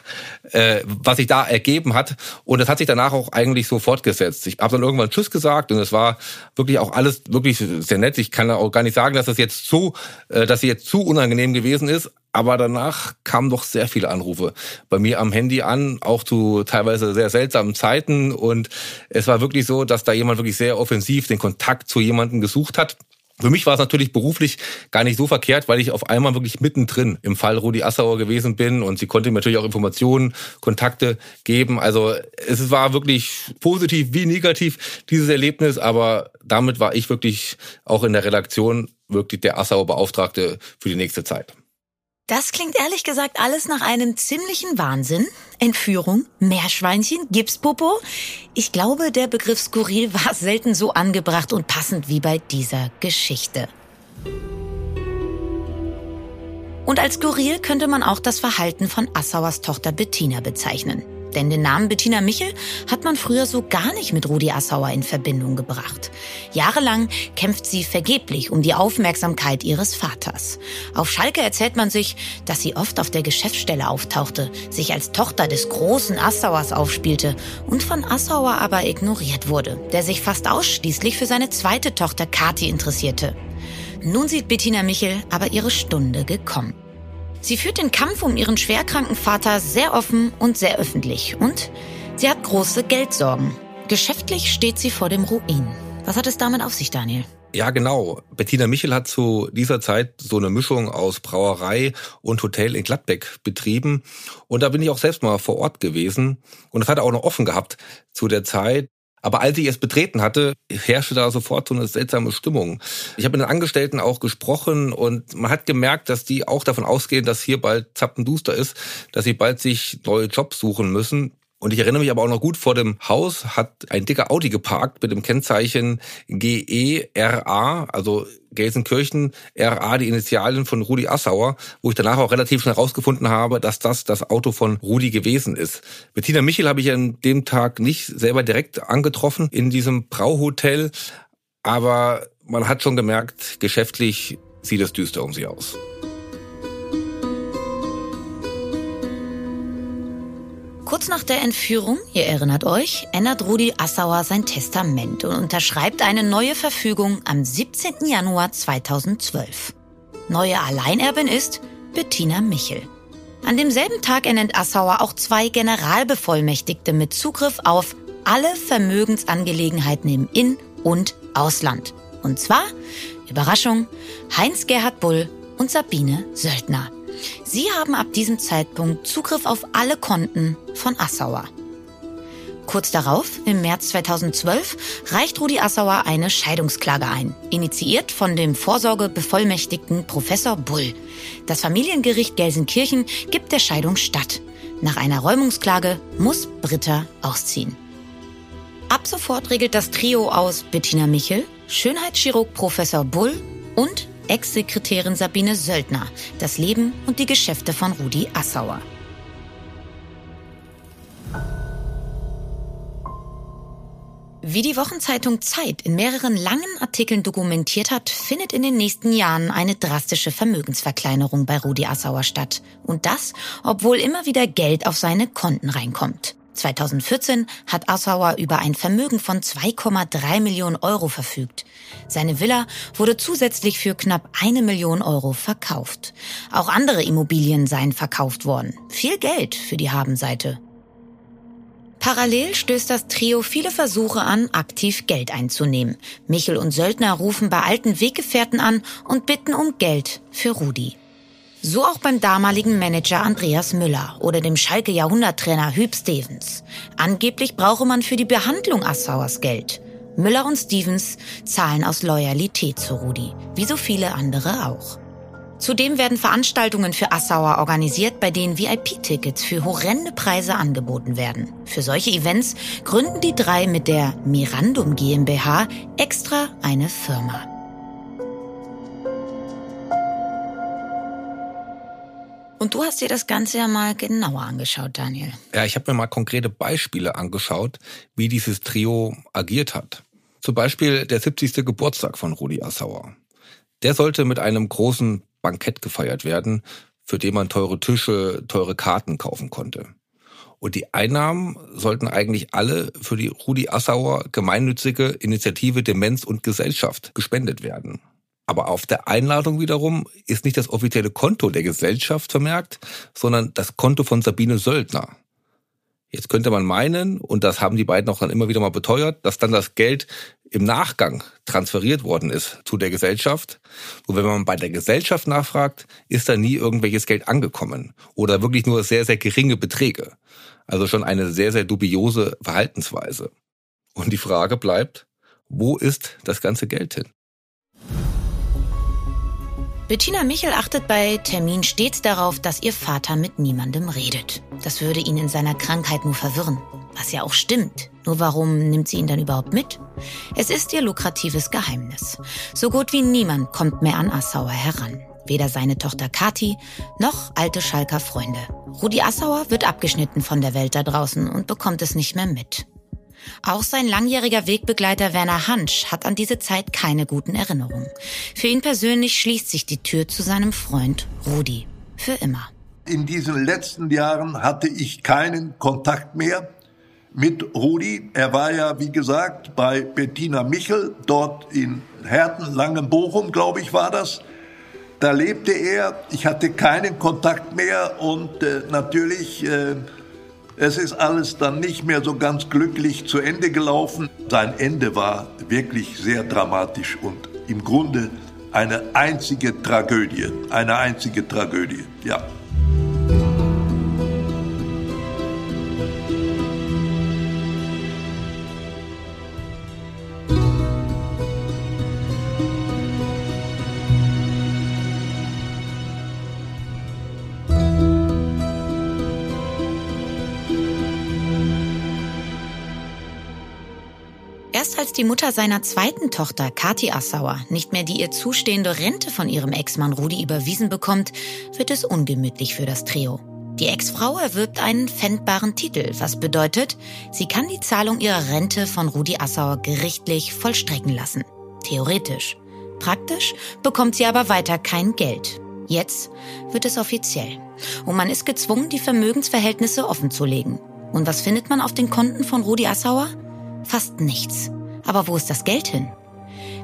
äh, was sich da ergeben hat. Und das hat sich danach auch eigentlich so fortgesetzt. Ich habe dann irgendwann Tschüss gesagt und es war wirklich auch alles wirklich sehr nett. Ich kann auch gar nicht sagen, dass das jetzt zu, äh, dass sie jetzt zu unangenehm gewesen ist. Aber danach kamen doch sehr viele Anrufe bei mir am Handy an, auch zu teilweise sehr seltsamen Zeiten. Und es war wirklich so, dass da jemand wirklich sehr offensiv den Kontakt zu jemandem gesucht hat. Für mich war es natürlich beruflich gar nicht so verkehrt, weil ich auf einmal wirklich mittendrin im Fall Rudi Assauer gewesen bin und sie konnte mir natürlich auch Informationen, Kontakte geben. Also es war wirklich positiv wie negativ dieses Erlebnis, aber damit war ich wirklich auch in der Redaktion wirklich der Assauer Beauftragte für die nächste Zeit. Das klingt ehrlich gesagt alles nach einem ziemlichen Wahnsinn. Entführung, Meerschweinchen, Gipspopo. Ich glaube, der Begriff skurril war selten so angebracht und passend wie bei dieser Geschichte. Und als skurril könnte man auch das Verhalten von Assauers Tochter Bettina bezeichnen. Denn den Namen Bettina Michel hat man früher so gar nicht mit Rudi Assauer in Verbindung gebracht. Jahrelang kämpft sie vergeblich um die Aufmerksamkeit ihres Vaters. Auf Schalke erzählt man sich, dass sie oft auf der Geschäftsstelle auftauchte, sich als Tochter des großen Assauers aufspielte und von Assauer aber ignoriert wurde, der sich fast ausschließlich für seine zweite Tochter Kathi interessierte. Nun sieht Bettina Michel aber ihre Stunde gekommen. Sie führt den Kampf um ihren schwerkranken Vater sehr offen und sehr öffentlich. Und sie hat große Geldsorgen. Geschäftlich steht sie vor dem Ruin. Was hat es damit auf sich, Daniel? Ja, genau. Bettina Michel hat zu dieser Zeit so eine Mischung aus Brauerei und Hotel in Gladbeck betrieben. Und da bin ich auch selbst mal vor Ort gewesen. Und das hat er auch noch offen gehabt zu der Zeit. Aber als ich es betreten hatte, herrschte da sofort so eine seltsame Stimmung. Ich habe mit den Angestellten auch gesprochen und man hat gemerkt, dass die auch davon ausgehen, dass hier bald Zappenduster ist, dass sie bald sich neue Jobs suchen müssen. Und ich erinnere mich aber auch noch gut, vor dem Haus hat ein dicker Audi geparkt mit dem Kennzeichen GERA, also Gelsenkirchen RA, die Initialen von Rudi Assauer, wo ich danach auch relativ schnell rausgefunden habe, dass das das Auto von Rudi gewesen ist. Bettina Michel habe ich an dem Tag nicht selber direkt angetroffen in diesem Brauhotel, aber man hat schon gemerkt, geschäftlich sieht es düster um sie aus. Kurz nach der Entführung, ihr erinnert euch, ändert Rudi Assauer sein Testament und unterschreibt eine neue Verfügung am 17. Januar 2012. Neue Alleinerbin ist Bettina Michel. An demselben Tag ernennt Assauer auch zwei Generalbevollmächtigte mit Zugriff auf alle Vermögensangelegenheiten im In- und Ausland. Und zwar, Überraschung, Heinz-Gerhard Bull und Sabine Söldner. Sie haben ab diesem Zeitpunkt Zugriff auf alle Konten von Assauer. Kurz darauf, im März 2012, reicht Rudi Assauer eine Scheidungsklage ein, initiiert von dem Vorsorgebevollmächtigten Professor Bull. Das Familiengericht Gelsenkirchen gibt der Scheidung statt. Nach einer Räumungsklage muss Britta ausziehen. Ab sofort regelt das Trio aus Bettina Michel, Schönheitschirurg Professor Bull und Ex-Sekretärin Sabine Söldner das Leben und die Geschäfte von Rudi Assauer. Wie die Wochenzeitung Zeit in mehreren langen Artikeln dokumentiert hat, findet in den nächsten Jahren eine drastische Vermögensverkleinerung bei Rudi Assauer statt. Und das, obwohl immer wieder Geld auf seine Konten reinkommt. 2014 hat Assauer über ein Vermögen von 2,3 Millionen Euro verfügt. Seine Villa wurde zusätzlich für knapp eine Million Euro verkauft. Auch andere Immobilien seien verkauft worden. Viel Geld für die Habenseite. Parallel stößt das Trio viele Versuche an, aktiv Geld einzunehmen. Michel und Söldner rufen bei alten Weggefährten an und bitten um Geld für Rudi. So auch beim damaligen Manager Andreas Müller oder dem Schalke Jahrhunderttrainer Hüb Stevens. Angeblich brauche man für die Behandlung Assauers Geld. Müller und Stevens zahlen aus Loyalität zu Rudi, wie so viele andere auch. Zudem werden Veranstaltungen für Assauer organisiert, bei denen VIP-Tickets für horrende Preise angeboten werden. Für solche Events gründen die drei mit der Mirandum GmbH extra eine Firma. Und du hast dir das Ganze ja mal genauer angeschaut, Daniel. Ja, ich habe mir mal konkrete Beispiele angeschaut, wie dieses Trio agiert hat. Zum Beispiel der 70. Geburtstag von Rudi Assauer. Der sollte mit einem großen Bankett gefeiert werden, für den man teure Tische, teure Karten kaufen konnte. Und die Einnahmen sollten eigentlich alle für die Rudi Assauer gemeinnützige Initiative Demenz und Gesellschaft gespendet werden. Aber auf der Einladung wiederum ist nicht das offizielle Konto der Gesellschaft vermerkt, sondern das Konto von Sabine Söldner. Jetzt könnte man meinen, und das haben die beiden auch dann immer wieder mal beteuert, dass dann das Geld im Nachgang transferiert worden ist zu der Gesellschaft. Und wenn man bei der Gesellschaft nachfragt, ist da nie irgendwelches Geld angekommen oder wirklich nur sehr, sehr geringe Beträge. Also schon eine sehr, sehr dubiose Verhaltensweise. Und die Frage bleibt, wo ist das ganze Geld hin? Bettina Michel achtet bei Termin stets darauf, dass ihr Vater mit niemandem redet. Das würde ihn in seiner Krankheit nur verwirren. Was ja auch stimmt. Nur warum nimmt sie ihn dann überhaupt mit? Es ist ihr lukratives Geheimnis. So gut wie niemand kommt mehr an Assauer heran. Weder seine Tochter Kati noch alte Schalker Freunde. Rudi Assauer wird abgeschnitten von der Welt da draußen und bekommt es nicht mehr mit. Auch sein langjähriger Wegbegleiter Werner Hansch hat an diese Zeit keine guten Erinnerungen. Für ihn persönlich schließt sich die Tür zu seinem Freund Rudi. Für immer. In diesen letzten Jahren hatte ich keinen Kontakt mehr mit Rudi. Er war ja, wie gesagt, bei Bettina Michel, dort in Herten, Langenbochum, glaube ich, war das. Da lebte er. Ich hatte keinen Kontakt mehr und äh, natürlich äh, es ist alles dann nicht mehr so ganz glücklich zu Ende gelaufen. Sein Ende war wirklich sehr dramatisch und im Grunde eine einzige Tragödie. Eine einzige Tragödie, ja. Die Mutter seiner zweiten Tochter, Kati Assauer, nicht mehr die ihr zustehende Rente von ihrem Ex-Mann Rudi überwiesen bekommt, wird es ungemütlich für das Trio. Die Ex-Frau erwirbt einen pfändbaren Titel, was bedeutet, sie kann die Zahlung ihrer Rente von Rudi Assauer gerichtlich vollstrecken lassen. Theoretisch. Praktisch bekommt sie aber weiter kein Geld. Jetzt wird es offiziell. Und man ist gezwungen, die Vermögensverhältnisse offenzulegen. Und was findet man auf den Konten von Rudi Assauer? Fast nichts. Aber wo ist das Geld hin?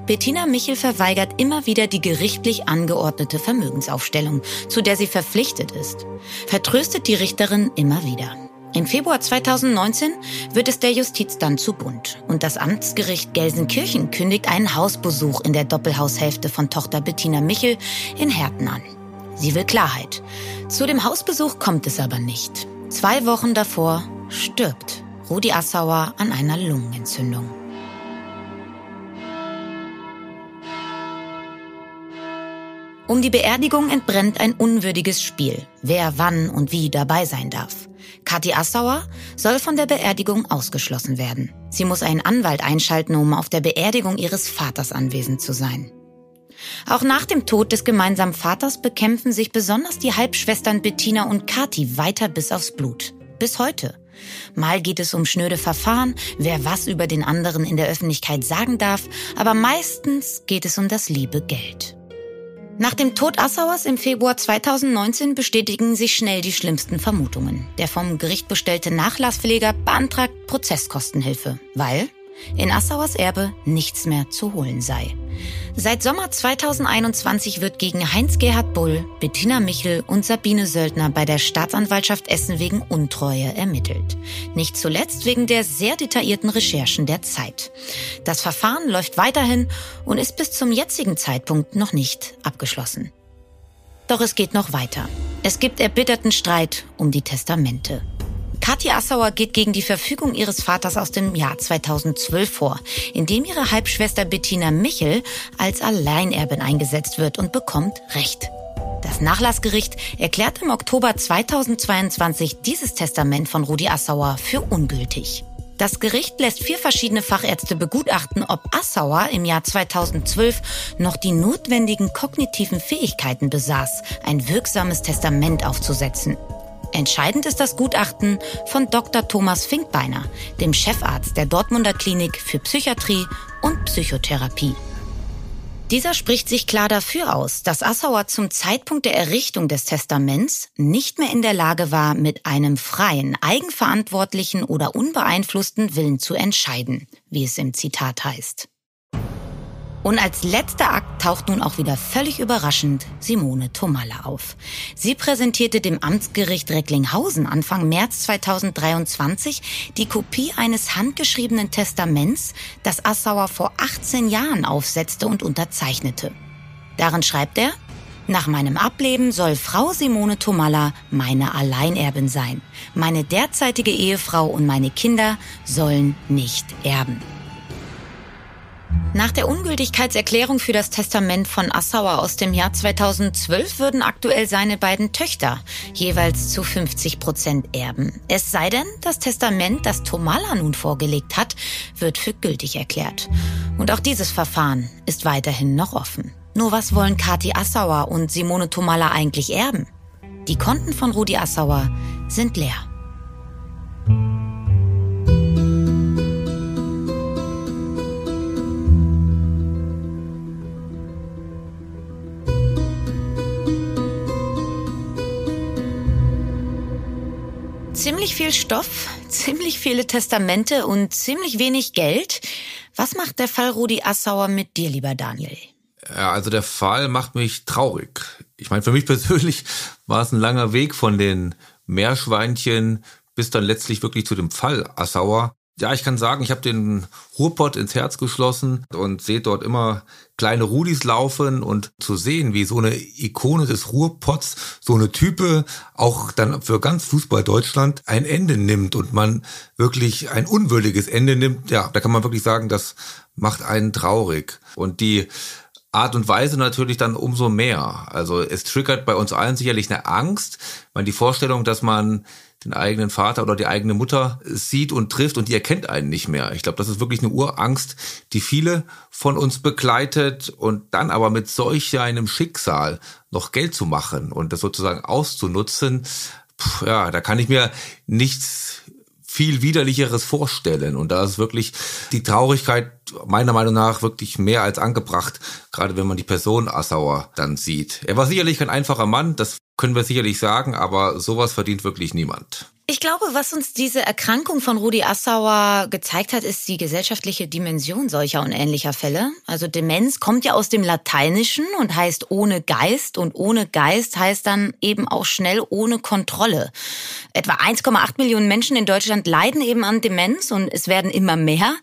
Bettina Michel verweigert immer wieder die gerichtlich angeordnete Vermögensaufstellung, zu der sie verpflichtet ist. Vertröstet die Richterin immer wieder. Im Februar 2019 wird es der Justiz dann zu bunt und das Amtsgericht Gelsenkirchen kündigt einen Hausbesuch in der Doppelhaushälfte von Tochter Bettina Michel in Herten an. Sie will Klarheit. Zu dem Hausbesuch kommt es aber nicht. Zwei Wochen davor stirbt Rudi Assauer an einer Lungenentzündung. Um die Beerdigung entbrennt ein unwürdiges Spiel, wer wann und wie dabei sein darf. Kathi Assauer soll von der Beerdigung ausgeschlossen werden. Sie muss einen Anwalt einschalten, um auf der Beerdigung ihres Vaters anwesend zu sein. Auch nach dem Tod des gemeinsamen Vaters bekämpfen sich besonders die Halbschwestern Bettina und Kathi weiter bis aufs Blut. Bis heute. Mal geht es um schnöde Verfahren, wer was über den anderen in der Öffentlichkeit sagen darf, aber meistens geht es um das liebe Geld. Nach dem Tod Assauers im Februar 2019 bestätigen sich schnell die schlimmsten Vermutungen. Der vom Gericht bestellte Nachlasspfleger beantragt Prozesskostenhilfe, weil in Assauers Erbe nichts mehr zu holen sei. Seit Sommer 2021 wird gegen Heinz-Gerhard Bull, Bettina Michel und Sabine Söldner bei der Staatsanwaltschaft Essen wegen Untreue ermittelt. Nicht zuletzt wegen der sehr detaillierten Recherchen der Zeit. Das Verfahren läuft weiterhin und ist bis zum jetzigen Zeitpunkt noch nicht abgeschlossen. Doch es geht noch weiter. Es gibt erbitterten Streit um die Testamente. Katja Assauer geht gegen die Verfügung ihres Vaters aus dem Jahr 2012 vor, in dem ihre Halbschwester Bettina Michel als Alleinerbin eingesetzt wird und bekommt Recht. Das Nachlassgericht erklärt im Oktober 2022 dieses Testament von Rudi Assauer für ungültig. Das Gericht lässt vier verschiedene Fachärzte begutachten, ob Assauer im Jahr 2012 noch die notwendigen kognitiven Fähigkeiten besaß, ein wirksames Testament aufzusetzen. Entscheidend ist das Gutachten von Dr. Thomas Finkbeiner, dem Chefarzt der Dortmunder Klinik für Psychiatrie und Psychotherapie. Dieser spricht sich klar dafür aus, dass Assauer zum Zeitpunkt der Errichtung des Testaments nicht mehr in der Lage war, mit einem freien, eigenverantwortlichen oder unbeeinflussten Willen zu entscheiden, wie es im Zitat heißt. Und als letzter Akt taucht nun auch wieder völlig überraschend Simone Tomalla auf. Sie präsentierte dem Amtsgericht Recklinghausen Anfang März 2023 die Kopie eines handgeschriebenen Testaments, das Assauer vor 18 Jahren aufsetzte und unterzeichnete. Darin schreibt er, nach meinem Ableben soll Frau Simone Tomalla meine Alleinerbin sein. Meine derzeitige Ehefrau und meine Kinder sollen nicht erben. Nach der Ungültigkeitserklärung für das Testament von Assauer aus dem Jahr 2012 würden aktuell seine beiden Töchter jeweils zu 50 Prozent erben. Es sei denn, das Testament, das Tomala nun vorgelegt hat, wird für gültig erklärt. Und auch dieses Verfahren ist weiterhin noch offen. Nur was wollen Kati Assauer und Simone Tomala eigentlich erben? Die Konten von Rudi Assauer sind leer. Ziemlich viel Stoff, ziemlich viele Testamente und ziemlich wenig Geld. Was macht der Fall Rudi Assauer mit dir, lieber Daniel? Ja, also der Fall macht mich traurig. Ich meine, für mich persönlich war es ein langer Weg von den Meerschweinchen bis dann letztlich wirklich zu dem Fall Assauer. Ja, ich kann sagen, ich habe den Ruhrpott ins Herz geschlossen und sehe dort immer kleine Rudis laufen und zu sehen, wie so eine Ikone des Ruhrpots, so eine Type auch dann für ganz Fußball Deutschland ein Ende nimmt und man wirklich ein unwürdiges Ende nimmt, ja, da kann man wirklich sagen, das macht einen traurig. Und die Art und Weise natürlich dann umso mehr. Also es triggert bei uns allen sicherlich eine Angst, weil die Vorstellung, dass man den eigenen Vater oder die eigene Mutter sieht und trifft und die erkennt einen nicht mehr. Ich glaube, das ist wirklich eine Urangst, die viele von uns begleitet und dann aber mit solch einem Schicksal noch Geld zu machen und das sozusagen auszunutzen, pff, ja, da kann ich mir nichts viel widerlicheres vorstellen. Und da ist wirklich die Traurigkeit meiner Meinung nach wirklich mehr als angebracht, gerade wenn man die Person Assauer dann sieht. Er war sicherlich kein einfacher Mann, das können wir sicherlich sagen, aber sowas verdient wirklich niemand. Ich glaube, was uns diese Erkrankung von Rudi Assauer gezeigt hat, ist die gesellschaftliche Dimension solcher und ähnlicher Fälle. Also Demenz kommt ja aus dem Lateinischen und heißt ohne Geist und ohne Geist heißt dann eben auch schnell ohne Kontrolle. Etwa 1,8 Millionen Menschen in Deutschland leiden eben an Demenz und es werden immer mehr.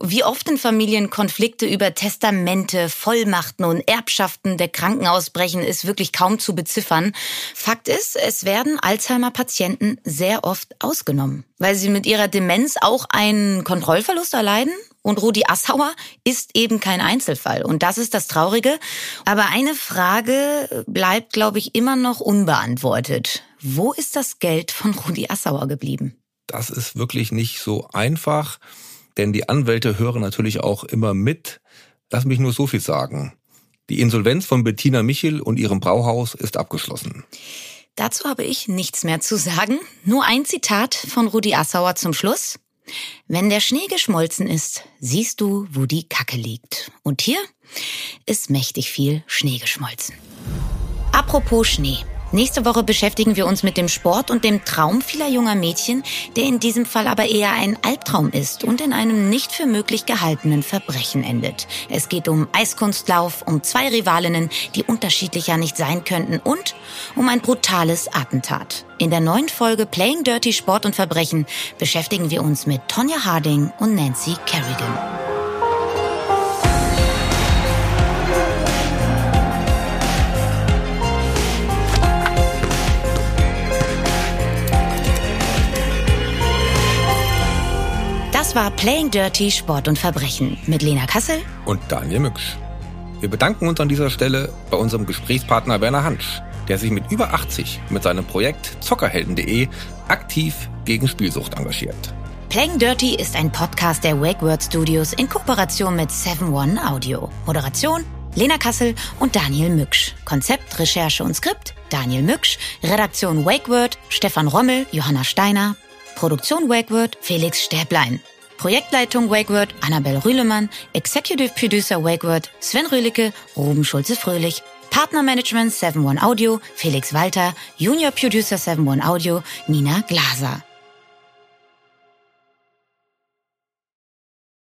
Wie oft in Familien Konflikte über Testamente, Vollmachten und Erbschaften der Kranken ausbrechen, ist wirklich kaum zu beziffern. Fakt ist, es werden Alzheimer-Patienten sehr oft ausgenommen, weil sie mit ihrer Demenz auch einen Kontrollverlust erleiden. Und Rudi Assauer ist eben kein Einzelfall. Und das ist das Traurige. Aber eine Frage bleibt, glaube ich, immer noch unbeantwortet. Wo ist das Geld von Rudi Assauer geblieben? Das ist wirklich nicht so einfach, denn die Anwälte hören natürlich auch immer mit. Lass mich nur so viel sagen. Die Insolvenz von Bettina Michel und ihrem Brauhaus ist abgeschlossen. Dazu habe ich nichts mehr zu sagen. Nur ein Zitat von Rudi Assauer zum Schluss. Wenn der Schnee geschmolzen ist, siehst du, wo die Kacke liegt. Und hier ist mächtig viel Schnee geschmolzen. Apropos Schnee. Nächste Woche beschäftigen wir uns mit dem Sport und dem Traum vieler junger Mädchen, der in diesem Fall aber eher ein Albtraum ist und in einem nicht für möglich gehaltenen Verbrechen endet. Es geht um Eiskunstlauf, um zwei Rivalinnen, die unterschiedlicher nicht sein könnten und um ein brutales Attentat. In der neuen Folge Playing Dirty Sport und Verbrechen beschäftigen wir uns mit Tonja Harding und Nancy Kerrigan. Das war Playing Dirty Sport und Verbrechen mit Lena Kassel und Daniel Mücksch. Wir bedanken uns an dieser Stelle bei unserem Gesprächspartner Werner Hansch, der sich mit über 80 mit seinem Projekt Zockerhelden.de aktiv gegen Spielsucht engagiert. Playing Dirty ist ein Podcast der Wake Word Studios in Kooperation mit 7-One Audio. Moderation Lena Kassel und Daniel Mücksch. Konzept, Recherche und Skript Daniel Mücksch. Redaktion Wake Word Stefan Rommel, Johanna Steiner. Produktion Wake Word Felix Stäblein. Projektleitung WakeWord Annabel Rühlemann, Executive Producer WakeWord Sven Rühlicke, Ruben Schulze-Fröhlich, Partnermanagement 7-One Audio Felix Walter, Junior Producer 7-One Audio Nina Glaser.